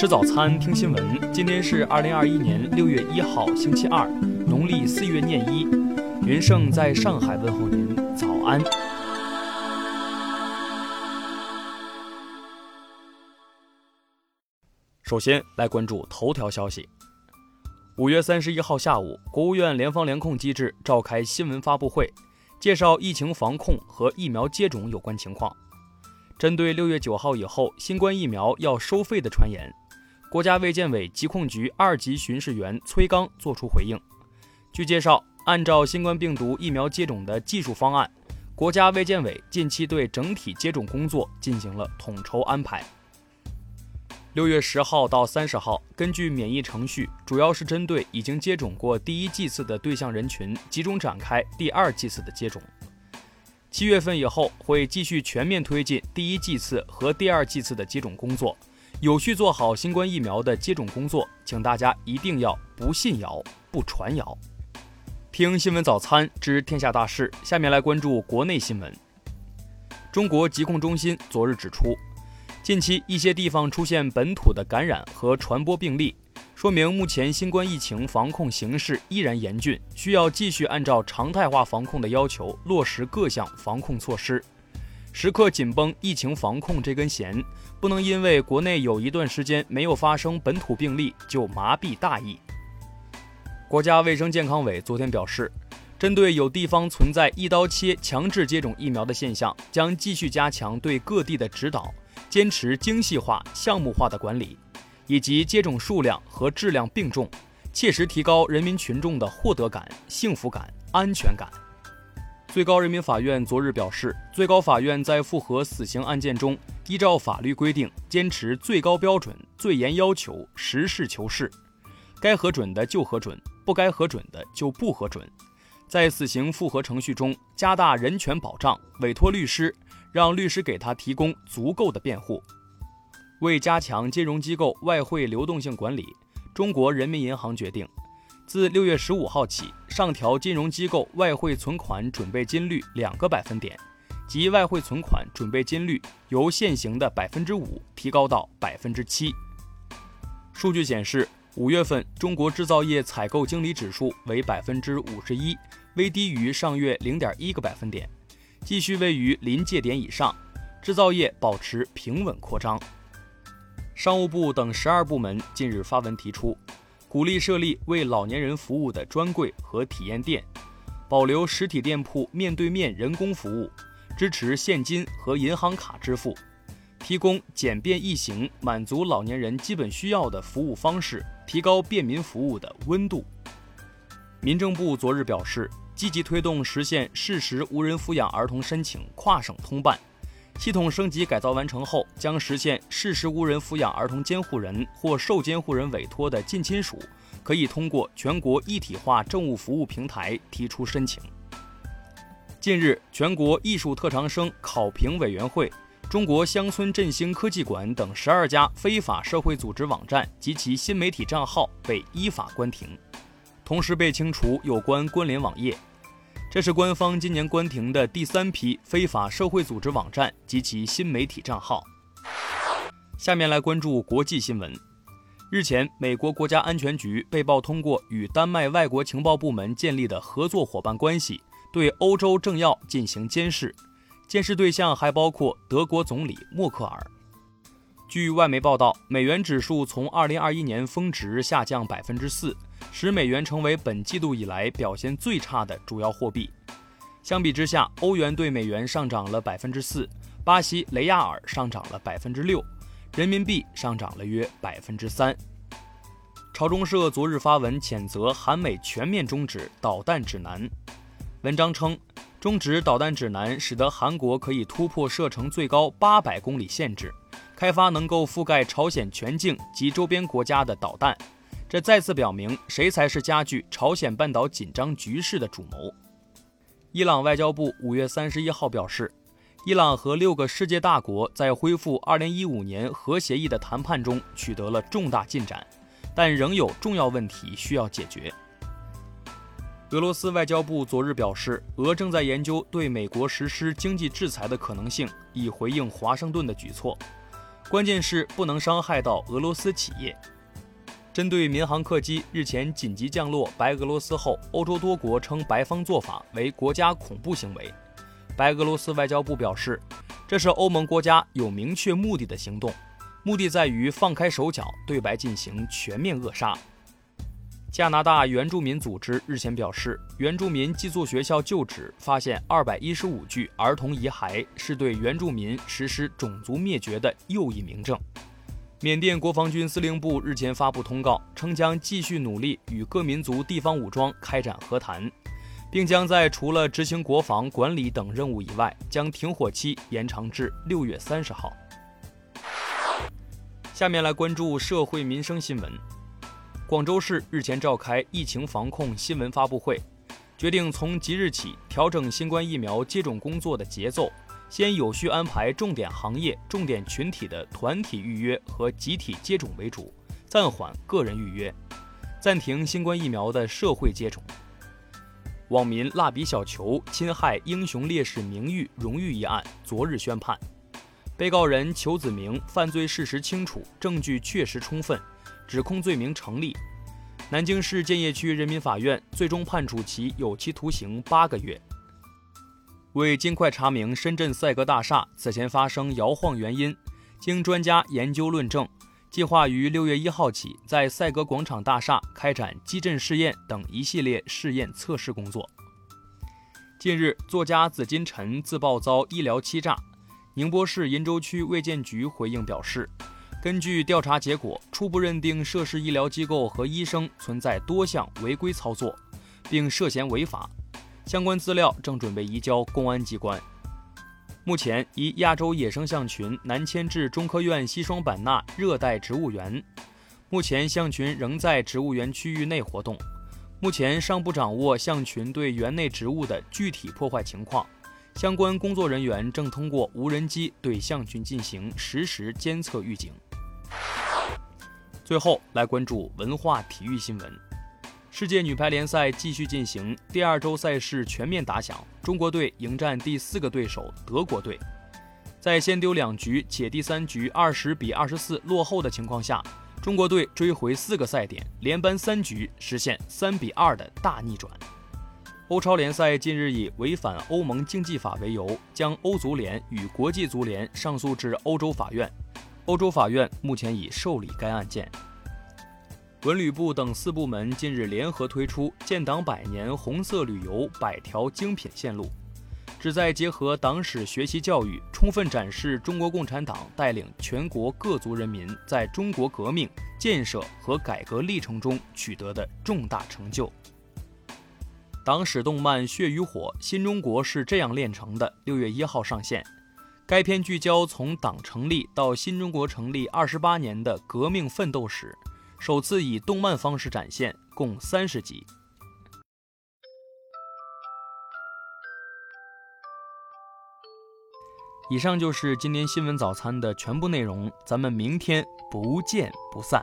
吃早餐，听新闻。今天是二零二一年六月一号，星期二，农历四月廿一。云盛在上海问候您，早安。首先来关注头条消息。五月三十一号下午，国务院联防联控机制召开新闻发布会，介绍疫情防控和疫苗接种有关情况。针对六月九号以后新冠疫苗要收费的传言，国家卫健委疾控局二级巡视员崔刚作出回应。据介绍，按照新冠病毒疫苗接种的技术方案，国家卫健委近期对整体接种工作进行了统筹安排。六月十号到三十号，根据免疫程序，主要是针对已经接种过第一剂次的对象人群，集中展开第二剂次的接种。七月份以后会继续全面推进第一剂次和第二剂次的接种工作，有序做好新冠疫苗的接种工作。请大家一定要不信谣、不传谣。听新闻早餐知天下大事，下面来关注国内新闻。中国疾控中心昨日指出，近期一些地方出现本土的感染和传播病例。说明目前新冠疫情防控形势依然严峻，需要继续按照常态化防控的要求落实各项防控措施，时刻紧绷疫情防控这根弦，不能因为国内有一段时间没有发生本土病例就麻痹大意。国家卫生健康委昨天表示，针对有地方存在一刀切强制接种疫苗的现象，将继续加强对各地的指导，坚持精细化、项目化的管理。以及接种数量和质量并重，切实提高人民群众的获得感、幸福感、安全感。最高人民法院昨日表示，最高法院在复核死刑案件中，依照法律规定，坚持最高标准、最严要求，实事求是，该核准的就核准，不该核准的就不核准。在死刑复核程序中，加大人权保障，委托律师，让律师给他提供足够的辩护。为加强金融机构外汇流动性管理，中国人民银行决定，自六月十五号起上调金融机构外汇存款准备金率两个百分点，即外汇存款准备金率由现行的百分之五提高到百分之七。数据显示，五月份中国制造业采购经理指数为百分之五十一，微低于上月零点一个百分点，继续位于临界点以上，制造业保持平稳扩张。商务部等十二部门近日发文提出，鼓励设立为老年人服务的专柜和体验店，保留实体店铺面对面人工服务，支持现金和银行卡支付，提供简便易行、满足老年人基本需要的服务方式，提高便民服务的温度。民政部昨日表示，积极推动实现适时无人抚养儿童申请跨省通办。系统升级改造完成后，将实现事实无人抚养儿童监护人或受监护人委托的近亲属，可以通过全国一体化政务服务平台提出申请。近日，全国艺术特长生考评委员会、中国乡村振兴科技馆等十二家非法社会组织网站及其新媒体账号被依法关停，同时被清除有关关联网页。这是官方今年关停的第三批非法社会组织网站及其新媒体账号。下面来关注国际新闻。日前，美国国家安全局被曝通过与丹麦外国情报部门建立的合作伙伴关系，对欧洲政要进行监视，监视对象还包括德国总理默克尔。据外媒报道，美元指数从2021年峰值下降百分之四。使美元成为本季度以来表现最差的主要货币。相比之下，欧元对美元上涨了百分之四，巴西雷亚尔上涨了百分之六，人民币上涨了约百分之三。朝中社昨日发文谴责韩美全面终止导弹指南。文章称，终止导弹指南使得韩国可以突破射程最高八百公里限制，开发能够覆盖朝鲜全境及周边国家的导弹。这再次表明，谁才是加剧朝鲜半岛紧张局势的主谋。伊朗外交部五月三十一号表示，伊朗和六个世界大国在恢复二零一五年核协议的谈判中取得了重大进展，但仍有重要问题需要解决。俄罗斯外交部昨日表示，俄正在研究对美国实施经济制裁的可能性，以回应华盛顿的举措。关键是不能伤害到俄罗斯企业。针对民航客机日前紧急降落白俄罗斯后，欧洲多国称白方做法为国家恐怖行为。白俄罗斯外交部表示，这是欧盟国家有明确目的的行动，目的在于放开手脚，对白进行全面扼杀。加拿大原住民组织日前表示，原住民寄宿学校旧址发现二百一十五具儿童遗骸，是对原住民实施种族灭绝的又一明证。缅甸国防军司令部日前发布通告，称将继续努力与各民族地方武装开展和谈，并将在除了执行国防管理等任务以外，将停火期延长至六月三十号。下面来关注社会民生新闻。广州市日前召开疫情防控新闻发布会，决定从即日起调整新冠疫苗接种工作的节奏。先有序安排重点行业、重点群体的团体预约和集体接种为主，暂缓个人预约，暂停新冠疫苗的社会接种。网民蜡笔小球侵害英雄烈士名誉荣誉一案昨日宣判，被告人裘子明犯罪事实清楚，证据确实充分，指控罪名成立。南京市建邺区人民法院最终判处其有期徒刑八个月。为尽快查明深圳赛格大厦此前发生摇晃原因，经专家研究论证，计划于六月一号起在赛格广场大厦开展基震试验等一系列试验测试工作。近日，作家紫金陈自曝遭医疗欺诈，宁波市鄞州区卫健局回应表示，根据调查结果，初步认定涉事医疗机构和医生存在多项违规操作，并涉嫌违法。相关资料正准备移交公安机关。目前，一亚洲野生象群南迁至中科院西双版纳热带植物园，目前象群仍在植物园区域内活动。目前尚不掌握象群对园内植物的具体破坏情况，相关工作人员正通过无人机对象群进行实时监测预警。最后来关注文化体育新闻。世界女排联赛继续进行，第二周赛事全面打响。中国队迎战第四个对手德国队，在先丢两局且第三局二十比二十四落后的情况下，中国队追回四个赛点，连扳三局，实现三比二的大逆转。欧超联赛近日以违反欧盟竞技法为由，将欧足联与国际足联上诉至欧洲法院，欧洲法院目前已受理该案件。文旅部等四部门近日联合推出“建党百年红色旅游百条精品线路”，旨在结合党史学习教育，充分展示中国共产党带领全国各族人民在中国革命、建设和改革历程中取得的重大成就。党史动漫《血与火：新中国是这样炼成的》六月一号上线，该片聚焦从党成立到新中国成立二十八年的革命奋斗史。首次以动漫方式展现，共三十集。以上就是今天新闻早餐的全部内容，咱们明天不见不散。